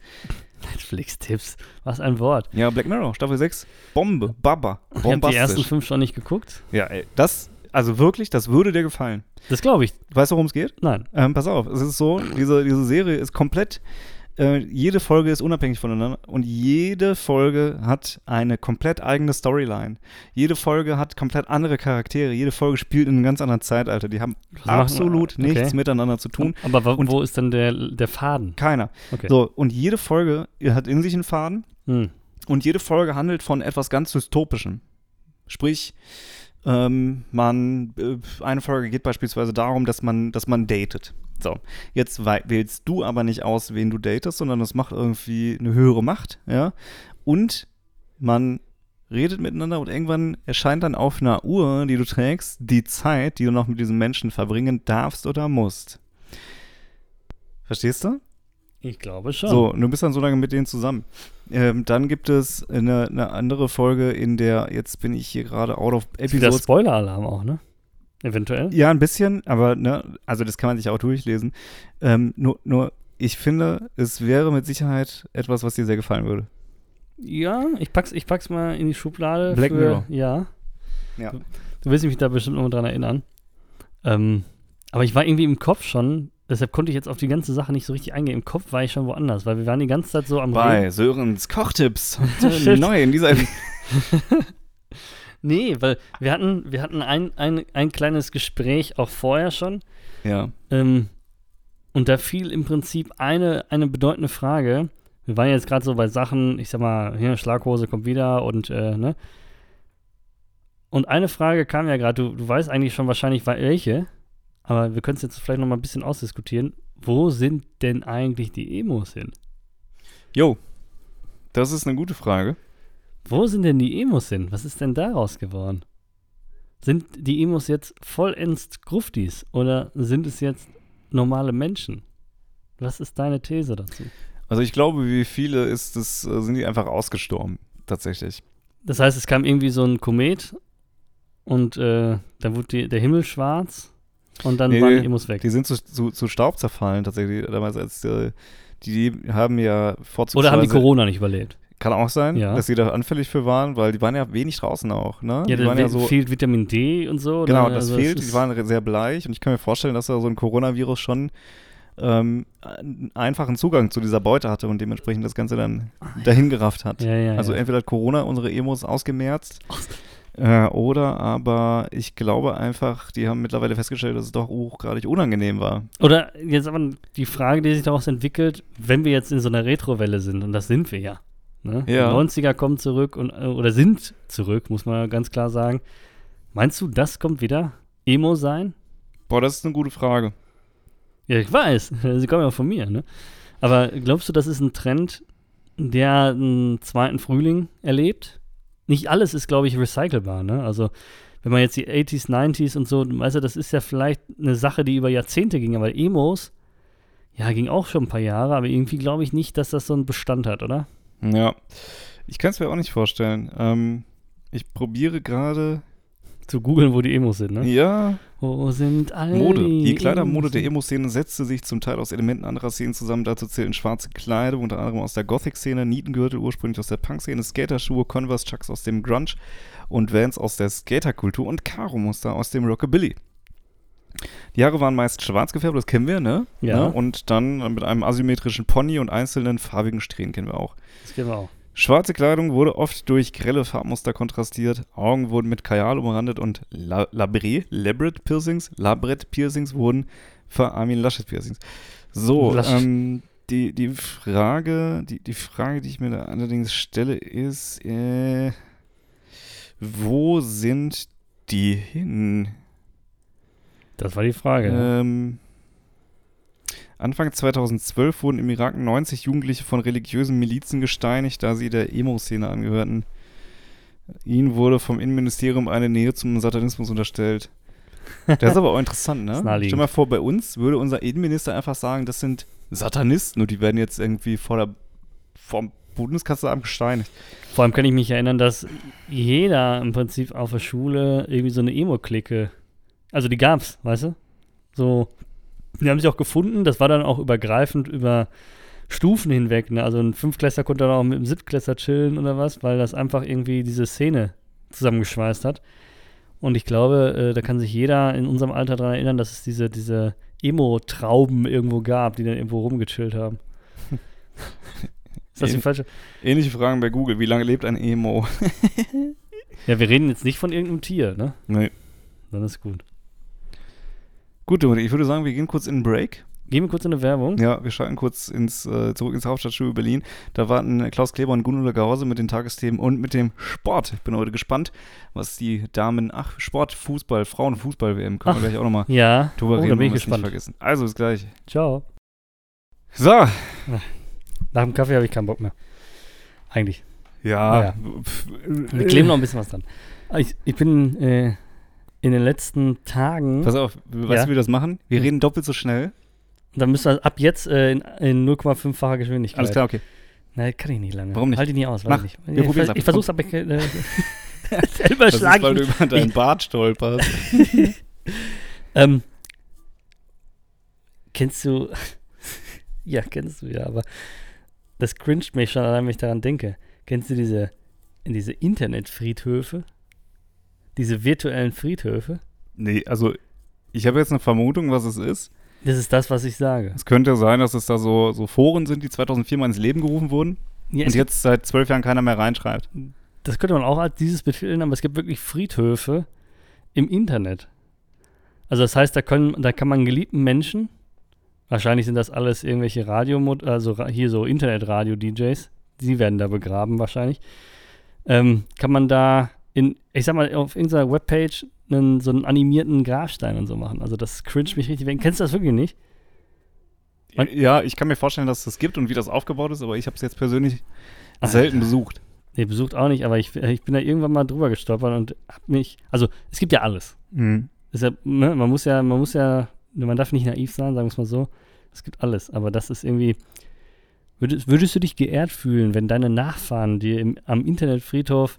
Netflix-Tipps. Was ein Wort. Ja, Black Mirror, Staffel 6, Bombe, Baba, Ich habe die ersten fünf schon nicht geguckt. Ja, ey, das, also wirklich, das würde dir gefallen. Das glaube ich. Weißt du, worum es geht? Nein. Ähm, pass auf, es ist so, diese, diese Serie ist komplett, äh, jede Folge ist unabhängig voneinander und jede Folge hat eine komplett eigene Storyline. Jede Folge hat komplett andere Charaktere, jede Folge spielt in einem ganz anderen Zeitalter. Die haben machen- absolut okay. nichts miteinander zu tun. Aber wo, Und- wo ist dann der, der Faden? Keiner. Okay. So, und jede Folge hat in sich einen Faden Hm. Und jede Folge handelt von etwas ganz Dystopischem. Sprich, ähm, man, äh, eine Folge geht beispielsweise darum, dass man, dass man datet. So, jetzt wählst du aber nicht aus, wen du datest, sondern das macht irgendwie eine höhere Macht, ja. Und man redet miteinander und irgendwann erscheint dann auf einer Uhr, die du trägst, die Zeit, die du noch mit diesem Menschen verbringen darfst oder musst. Verstehst du? Ich glaube schon. So, und du bist dann so lange mit denen zusammen. Ähm, dann gibt es eine, eine andere Folge, in der, jetzt bin ich hier gerade out of wieder episodes. Spoiler-Alarm auch, ne? Eventuell. Ja, ein bisschen, aber ne, also das kann man sich auch durchlesen. Ähm, nur, nur, ich finde, es wäre mit Sicherheit etwas, was dir sehr gefallen würde. Ja, ich pack's, ich pack's mal in die Schublade. Black für, Mirror. Ja. Ja. Du wirst mich da bestimmt noch dran erinnern. Ähm, aber ich war irgendwie im Kopf schon, deshalb konnte ich jetzt auf die ganze Sache nicht so richtig eingehen. Im Kopf war ich schon woanders, weil wir waren die ganze Zeit so am Bei Sörens Kochtipps. Neu in dieser. Nee, weil wir hatten, wir hatten ein, ein, ein kleines Gespräch auch vorher schon. ja. Ähm, und da fiel im Prinzip eine, eine bedeutende Frage. Wir waren jetzt gerade so bei Sachen, ich sag mal, hier, Schlaghose kommt wieder und, äh, ne? Und eine Frage kam ja gerade, du, du weißt eigentlich schon wahrscheinlich welche, aber wir können es jetzt vielleicht noch mal ein bisschen ausdiskutieren. Wo sind denn eigentlich die Emos hin? Jo. Das ist eine gute Frage. Wo sind denn die Emos hin? Was ist denn daraus geworden? Sind die Emos jetzt vollends Gruftis oder sind es jetzt normale Menschen? Was ist deine These dazu? Also ich glaube, wie viele ist es, äh, sind die einfach ausgestorben, tatsächlich. Das heißt, es kam irgendwie so ein Komet und äh, dann wurde die, der Himmel schwarz und dann Nee, waren die Emos weg. Die sind zu, zu, zu Staub zerfallen, tatsächlich. Damals, als äh, die haben ja vorzugsweise... Oder haben die Corona nicht überlebt? Kann auch sein, Ja. dass sie da anfällig für waren, weil die waren ja wenig draußen auch, ne? Ja, die da waren ja so, fehlt Vitamin D und so. genau, ne? das Also fehlt, die waren re- sehr bleich und ich kann mir vorstellen, dass da so ein Coronavirus schon ähm, einen einfachen Zugang zu dieser Beute hatte und dementsprechend das Ganze dann dahin gerafft hat. Ja, ja, Also entweder hat Corona unsere Emos ausgemerzt äh, oder aber ich glaube einfach, die haben mittlerweile festgestellt, dass es doch hochgradig unangenehm war. Oder jetzt aber die Frage, die sich daraus entwickelt, wenn wir jetzt in so einer Retrowelle sind, und das sind wir ja. Ne? Ja. Die 90er kommen zurück und, äh, oder sind zurück, muss man ganz klar sagen. Meinst du, das kommt wieder? Emo sein? Boah, das ist eine gute Frage. Ja, ich weiß. Sie kommen ja von mir, ne? Aber glaubst du, das ist ein Trend, der einen zweiten Frühling erlebt? Nicht alles ist, glaube ich, recycelbar, ne? Also, wenn man jetzt die 80s, 90s und so, weißt du, das ist ja vielleicht eine Sache, die über Jahrzehnte ging, aber Emos, ja, ging auch schon ein paar Jahre, aber irgendwie glaube ich nicht, dass das so einen Bestand hat, oder? Ja, ich kann es mir auch nicht vorstellen. Ähm, ich probiere gerade, Zu googeln, wo die Emos sind, ne? ja, Wo sind alle Mode. Die Kleidermode der Emo-Szene setzte sich zum Teil aus Elementen anderer Szenen zusammen. Dazu zählten schwarze Kleidung, unter anderem aus der Gothic-Szene, Nietengürtel ursprünglich aus der Punk-Szene, Skaterschuhe, Converse-Chucks aus dem Grunge und Vans aus der Skaterkultur und Karo-Muster aus dem Rockabilly. Die Haare waren meist schwarz gefärbt, das kennen wir, ne? Ja. Ne? Und dann mit einem asymmetrischen Pony und einzelnen farbigen Strähnen kennen wir auch. Das kennen wir auch. Schwarze Kleidung wurde oft durch grelle Farbmuster kontrastiert, Augen wurden mit Kajal umrandet und La Labré, Labret Piercings, Labret Piercings wurden für Armin Laschet Piercings. So, Laschet. ähm, die, die Frage, die, die Frage, die ich mir da allerdings stelle, ist, äh, wo sind die hin? Das war die Frage. Ähm, Anfang 2012 wurden im Irak 90 Jugendliche von religiösen Milizen gesteinigt, da sie der Emo-Szene angehörten. Ihnen wurde vom Innenministerium eine Nähe zum Satanismus unterstellt. Das ist aber auch interessant, ne? Stell mal vor, bei uns würde unser Innenminister einfach sagen, das sind Satanisten und die werden jetzt irgendwie vor der vom Bundeskanzleramt gesteinigt. Vor allem kann ich mich erinnern, dass jeder im Prinzip auf der Schule irgendwie so eine Emo-Clique, also die gab's, weißt du? So, die haben sich auch gefunden, das war dann auch übergreifend über Stufen hinweg, ne? Also ein Fünftklässler konnte dann auch mit einem Siebtklässler chillen oder was, weil das einfach irgendwie diese Szene zusammengeschweißt hat. Und ich glaube, äh, da kann sich jeder in unserem Alter daran erinnern, dass es diese, diese Emo-Trauben irgendwo gab, die dann irgendwo rumgechillt haben. Ist das die Ähn- falsche? Ähnliche Fragen bei Google. Wie lange lebt ein Emo? Ja, wir reden jetzt nicht von irgendeinem Tier, ne? nee. Dann ist gut. Gut, Dominik, ich würde sagen, wir gehen kurz in einen Break. Gehen wir kurz in eine Werbung. Ja, wir schalten kurz ins, äh, zurück ins Hauptstadtstudio Berlin. Da warten Klaus Kleber und Gunnar Gause mit den Tagesthemen und mit dem Sport. Ich bin heute gespannt, was die Damen, ach, Sport, Fußball, Frauenfußball-WM, können Ach, wir gleich auch nochmal Ja. drüber Oh, reden, bin ich es nicht gespannt. vergessen. Also, bis gleich. Ciao. So, Nach dem Kaffee habe ich keinen Bock mehr. Eigentlich. ja. Ja. Wir kleben noch ein bisschen was dran. Ich, ich bin äh, in den letzten Tagen. Pass auf, weißt Ja. du, wie wir das machen? Wir Hm. reden doppelt so schnell. Da müssen wir ab jetzt äh, in, in 0,5-facher Geschwindigkeit. Alles klar, okay. Nein, kann ich nicht lange. Warum nicht? Halt ich nicht aus, weiß Mach. ich nicht. Wir ich probieren's vers- ab. ich versuch's, aber ich, äh, selber Das ist, weil du über deinen Bart stolperst. Ähm, kennst du. ja, kennst du ja, aber das cringet mich schon, allein wenn ich daran denke. Kennst du diese, diese Internetfriedhöfe? Diese virtuellen Friedhöfe? nee, also, ich habe jetzt eine Vermutung, was es ist. Das ist das, was ich sage. Es könnte sein, dass es da so, so Foren sind, die 2004 mal ins Leben gerufen wurden Ja, und jetzt seit zwölf Jahren keiner mehr reinschreibt. Das könnte man auch als dieses betiteln, aber es gibt wirklich Friedhöfe im Internet. Also das heißt, da, können, da kann man geliebten Menschen, wahrscheinlich sind das alles irgendwelche Radio, also hier so Internetradio-DJs, die werden da begraben wahrscheinlich, ähm, kann man da in, ich sag mal, auf irgendeiner Webpage einen, so einen animierten Grabstein und so machen. Also das cringe mich richtig weg. Kennst du das wirklich nicht? Man- Ja, ich kann mir vorstellen, dass es das gibt und wie das aufgebaut ist, aber ich habe es jetzt persönlich Ah. selten besucht. Nee, besucht auch nicht, aber ich, ich bin da irgendwann mal drüber gestolpert und hab mich, also es gibt ja alles. Mhm. ja, ne, man muss ja, man muss ja, man darf nicht naiv sein, sagen wir es mal so. Es gibt alles, aber das ist irgendwie. Würdest, würdest du dich geehrt fühlen, wenn deine Nachfahren dir im, am Internetfriedhof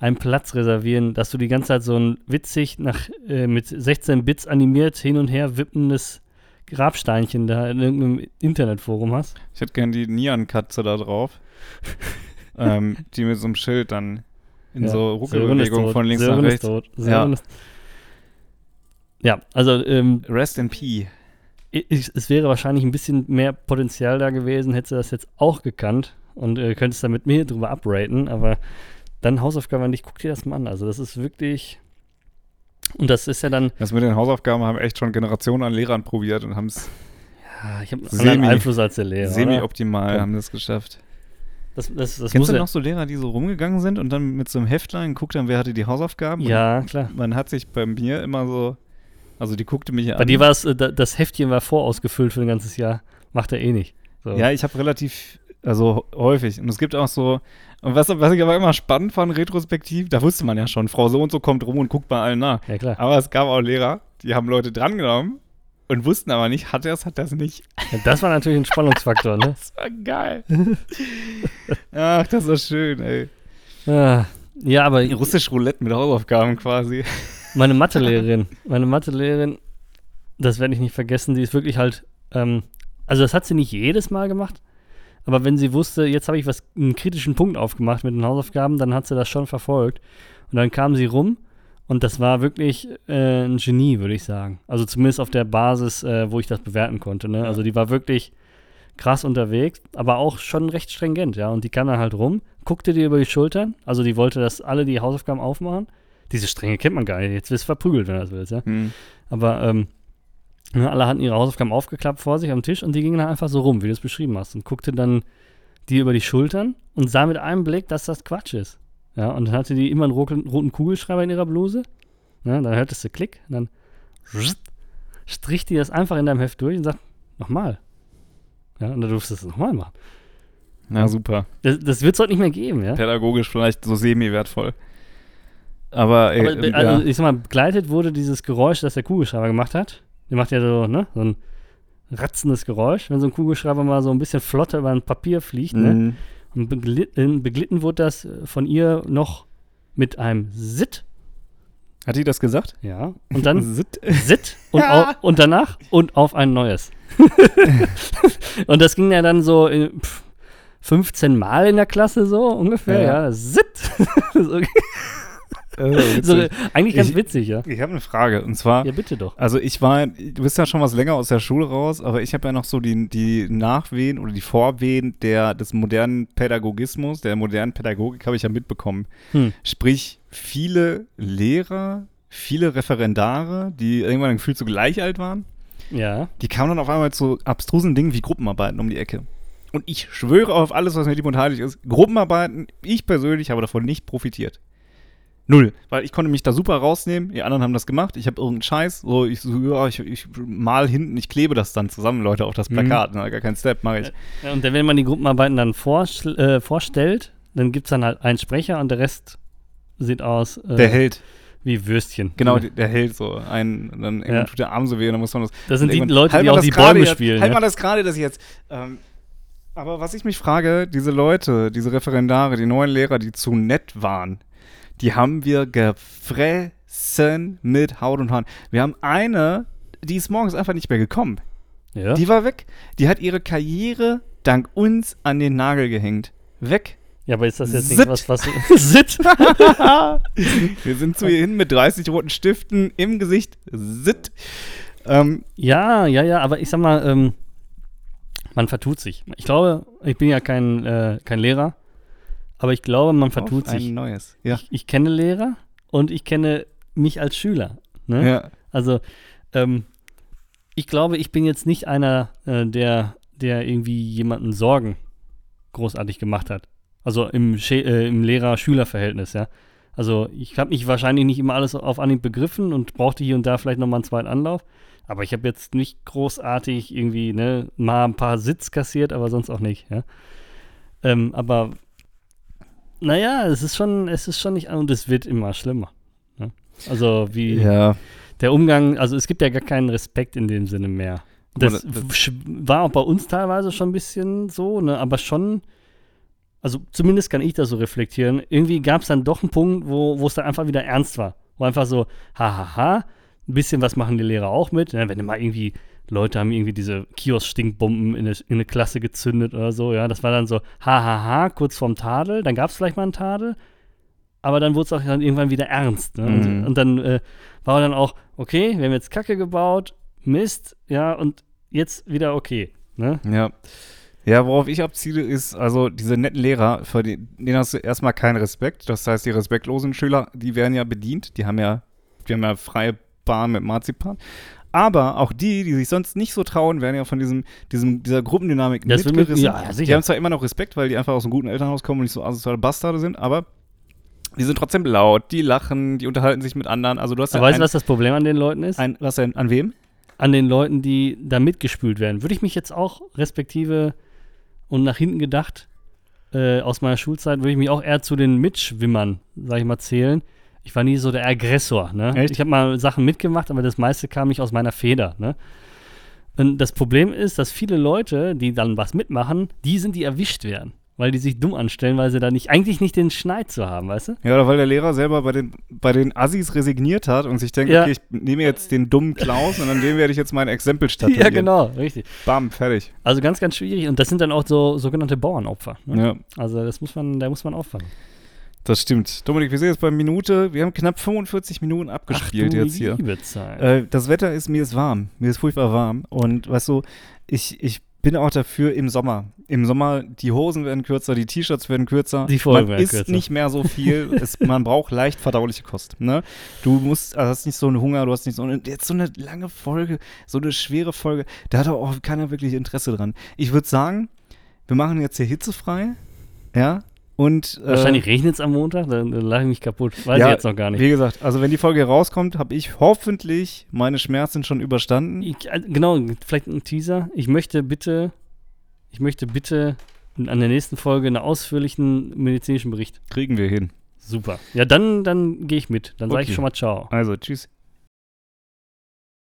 einen Platz reservieren, dass du die ganze Zeit so ein witzig nach äh, mit 16 Bits animiert hin und her wippendes Grabsteinchen da in irgendeinem Internetforum hast? Ich hätte gern die Nian-Katze da drauf, ähm, die mit so einem Schild dann in Ja, so tot, von links Sören nach ist rechts. Ja. ist- ja, also ähm, Rest in P. ich, es wäre wahrscheinlich ein bisschen mehr Potenzial da gewesen, hättest du das jetzt auch gekannt und äh, könntest da mit mir drüber upraten, aber dann Hausaufgaben an dich, guck dir das mal an. Also das ist wirklich. Und das ist ja dann, Das mit den Hausaufgaben haben echt schon Generationen an Lehrern probiert und haben es ja, ich habe einen anderen Einfluss als der Lehrer. semi-optimal Ja. haben das geschafft. Das, das, das Kennst du ja, noch so Lehrer, die so rumgegangen sind und dann mit so einem Heftlein geguckt haben, wer hatte die Hausaufgaben? Ja, klar. Man hat sich bei mir immer so, also die guckte mich an. Bei dir war es, äh, da- das Heftchen war vorausgefüllt für ein ganzes Jahr. Macht er eh nicht. So. Ja, ich habe relativ, also häufig. Und es gibt auch so, und was, was ich aber immer spannend fand, retrospektiv, da wusste man ja schon, Frau so und so kommt rum und guckt bei allen nach. ja klar. Aber es gab auch Lehrer, die haben Leute drangenommen und wussten aber nicht, hat er es, hat er es nicht. Ja, das war natürlich ein Spannungsfaktor, ne? Das war geil. Ach, das war schön, ey. Ah, ja, aber Russisch Roulette mit Hausaufgaben quasi. Meine Mathelehrerin, meine Mathelehrerin, das werde ich nicht vergessen, die ist wirklich halt, ähm, also das hat sie nicht jedes Mal gemacht, aber wenn sie wusste, jetzt habe ich was, einen kritischen Punkt aufgemacht mit den Hausaufgaben, dann hat sie das schon verfolgt. Und dann kam sie rum und das war wirklich äh, ein Genie, würde ich sagen. Also zumindest auf der Basis, äh, wo ich das bewerten konnte. Ne? Also die war wirklich krass unterwegs, aber auch schon recht stringent, ja. Und die kam dann halt rum, guckte dir über die Schultern, also die wollte, dass alle die Hausaufgaben aufmachen. Diese Strenge kennt man gar nicht. Jetzt wirst du verprügelt, wenn du das willst, ja. Hm. Aber ähm, alle hatten ihre Hausaufgaben aufgeklappt vor sich am Tisch und die gingen dann einfach so rum, wie du es beschrieben hast, und guckte dann die über die Schultern und sah mit einem Blick, dass das Quatsch ist. Ja, und dann hatte die immer einen roten, Kugelschreiber in ihrer Bluse. Ja, dann hörtest du Klick und dann strich die das einfach in deinem Heft durch und sagt, nochmal. Ja, und dann durftest du es nochmal machen. Na super. Das, das wird es heute nicht mehr geben, ja. Pädagogisch vielleicht so semi-wertvoll. Aber, Aber, ähm, also, ja. ich sag mal, begleitet wurde dieses Geräusch, das der Kugelschreiber gemacht hat. Der macht ja so, ne, so ein ratzendes Geräusch, wenn so ein Kugelschreiber mal so ein bisschen flotter über ein Papier fliegt, ne? Mhm. Und beglitten, beglitten wurde das äh, von ihr noch mit einem Sit, Hat die das gesagt? ja, und dann Sit. Sit und, Ja. au, und danach und auf ein neues. und das ging ja dann so äh, pff, 15 Mal in der Klasse so ungefähr, Ja. ja. Sit. so, Äh, so, witzig. eigentlich ganz Ich- witzig, ja. ich habe eine Frage und zwar, Ja, bitte doch. also ich war, du bist ja schon was länger aus der Schule raus, aber ich habe ja noch so die, die Nachwehen oder die Vorwehen der, des modernen Pädagogismus, der modernen Pädagogik habe ich ja mitbekommen. Hm. Sprich, viele Lehrer, viele Referendare, die irgendwann gefühlt so gleich alt waren, Ja. die kamen dann auf einmal zu abstrusen Dingen wie Gruppenarbeiten um die Ecke. Und ich schwöre auf alles, was mit ihm unheilig ist. Gruppenarbeiten, ich persönlich habe davon nicht profitiert. Null. Weil ich konnte mich da super rausnehmen. Die anderen haben das gemacht. Ich habe irgendeinen Scheiß. So, ich so, ja, ich, ich mal hinten, ich klebe das dann zusammen, Leute, auf das Mhm. Plakat. Ne? Gar kein Step, mache ich. Ja, Und dann, wenn man die Gruppenarbeiten dann vorschl- äh, vorstellt, dann gibt es dann halt einen Sprecher und der Rest sieht aus äh, Der Held. wie Würstchen. Genau, Ja. der, hält so. Ein, dann Ja. tut der Arm so weh und dann muss man das. Das sind die Leute, Halt die auch die Bäume jetzt, spielen. Halt ja. mal das gerade, das jetzt. Ähm, aber was ich mich frage, diese Leute, diese Referendare, die neuen Lehrer, die zu nett waren, die haben wir gefressen mit Haut und Haaren. Wir haben eine, die ist morgens einfach nicht mehr gekommen. ja. Die war weg. Die hat ihre Karriere dank uns an den Nagel gehängt. Weg. ja, aber ist das jetzt Sitt. nicht was, was Sitt? Wir sind zu ihr hin mit 30 roten Stiften im Gesicht. Sitt. Ähm, Ja, ja, ja, aber ich sag mal, ähm, man vertut sich. Ich glaube, ich bin ja kein, äh, kein Lehrer, aber ich glaube, man vertut auf ein sich. neues. Ja. Ich, ich kenne Lehrer und ich kenne mich als Schüler. Ne? ja. Also, ähm, ich glaube, ich bin jetzt nicht einer, äh, der, der irgendwie jemanden Sorgen großartig gemacht hat. Also im, äh, im Lehrer-Schüler-Verhältnis, ja. Also ich habe mich wahrscheinlich nicht immer alles auf Anhieb begriffen und brauchte hier und da vielleicht nochmal einen zweiten Anlauf. Aber ich habe jetzt nicht großartig irgendwie, ne, mal ein paar Sitz kassiert, aber sonst auch nicht, ja. Ähm, aber naja, es ist schon, es ist schon nicht, und es wird immer schlimmer. Ne? Also wie Ja. der Umgang, also es gibt ja gar keinen Respekt in dem Sinne mehr. Das, das- war auch bei uns teilweise schon ein bisschen so, ne, aber schon, also zumindest kann ich das so reflektieren, irgendwie gab es dann doch einen Punkt, wo es dann einfach wieder ernst war. Wo einfach so, hahaha, ein bisschen was machen die Lehrer auch mit. Ne, wenn du mal irgendwie, Leute haben irgendwie diese Kiosk-Stinkbomben in eine, in eine Klasse gezündet oder so, ja, das war dann so, hahaha, kurz vorm Tadel, dann gab es vielleicht mal einen Tadel, aber dann wurde es auch dann irgendwann wieder ernst. Ne? Mhm. Und, und dann äh, war dann auch, okay, wir haben jetzt Kacke gebaut, Mist, ja, und jetzt wieder okay. Ne? Ja. Ja, worauf ich abziele, ist, also diese netten Lehrer, für die, denen hast du erstmal keinen Respekt. Das heißt, die respektlosen Schüler, die werden ja bedient. Die haben ja, die haben ja freie Bahn mit Marzipan. Aber auch die, die sich sonst nicht so trauen, werden ja von diesem, diesem, dieser Gruppendynamik Das mit- mitgerissen. ja, sicher. die haben zwar immer noch Respekt, weil die einfach aus einem guten Elternhaus kommen und nicht so asoziale Bastarde sind, aber die sind trotzdem laut, die lachen, die unterhalten sich mit anderen. Also du hast Aber ja weißt du, was das Problem an den Leuten ist? ein, was denn, an wem? an den Leuten, die da mitgespült werden. Würde ich mich jetzt auch respektive und nach hinten gedacht, äh, aus meiner Schulzeit, würde ich mich auch eher zu den Mitschwimmern, sag ich mal, zählen. Ich war nie so der Aggressor, ne? Echt? Ich habe mal Sachen mitgemacht, aber das meiste kam nicht aus meiner Feder, ne? Und das Problem ist, dass viele Leute, die dann was mitmachen, die sind, die erwischt werden. Weil die sich dumm anstellen, weil sie da nicht, eigentlich nicht den Schneid zu haben, weißt du? Ja, oder weil der Lehrer selber bei den, bei den Assis resigniert hat und sich denkt, Ja. okay, ich nehme jetzt den dummen Klaus und an dem werde ich jetzt mein Exempel statuieren. Ja, genau, richtig. Bam, fertig. Also ganz, ganz schwierig. Und das sind dann auch so sogenannte Bauernopfer. Ne? Ja, Also das muss man, da muss man aufpassen. Das stimmt. Dominik, wir sind jetzt bei Minute, wir haben knapp 45 Minuten abgespielt du jetzt hier. Liebe Zeit. Äh, das Wetter ist, mir ist warm. Mir ist furchtbar warm. Und weißt du, ich, ich bin auch dafür im Sommer. Im Sommer, die Hosen werden kürzer, die T-Shirts werden kürzer. Die Folgen man werden isst kürzer. nicht mehr so viel. es, man braucht leicht verdauliche Kost. Ne? Du musst, also hast nicht so einen Hunger, du hast nicht so eine, jetzt so eine lange Folge, so eine schwere Folge. Da hat auch keiner wirklich Interesse dran. Ich würde sagen, wir machen jetzt hier hitzefrei. Ja. Und, äh, Wahrscheinlich regnet es am Montag, dann, dann lache ich mich kaputt. Weiß ja, ich jetzt noch gar nicht. Wie gesagt, also wenn die Folge rauskommt, habe ich hoffentlich meine Schmerzen schon überstanden. Ich, äh, genau, vielleicht ein Teaser. Ich möchte bitte, ich möchte bitte an der nächsten Folge einen ausführlichen medizinischen Bericht. Kriegen wir hin. Super. Ja, dann, dann gehe ich mit. Dann sage Okay. ich schon mal Ciao. Also, tschüss.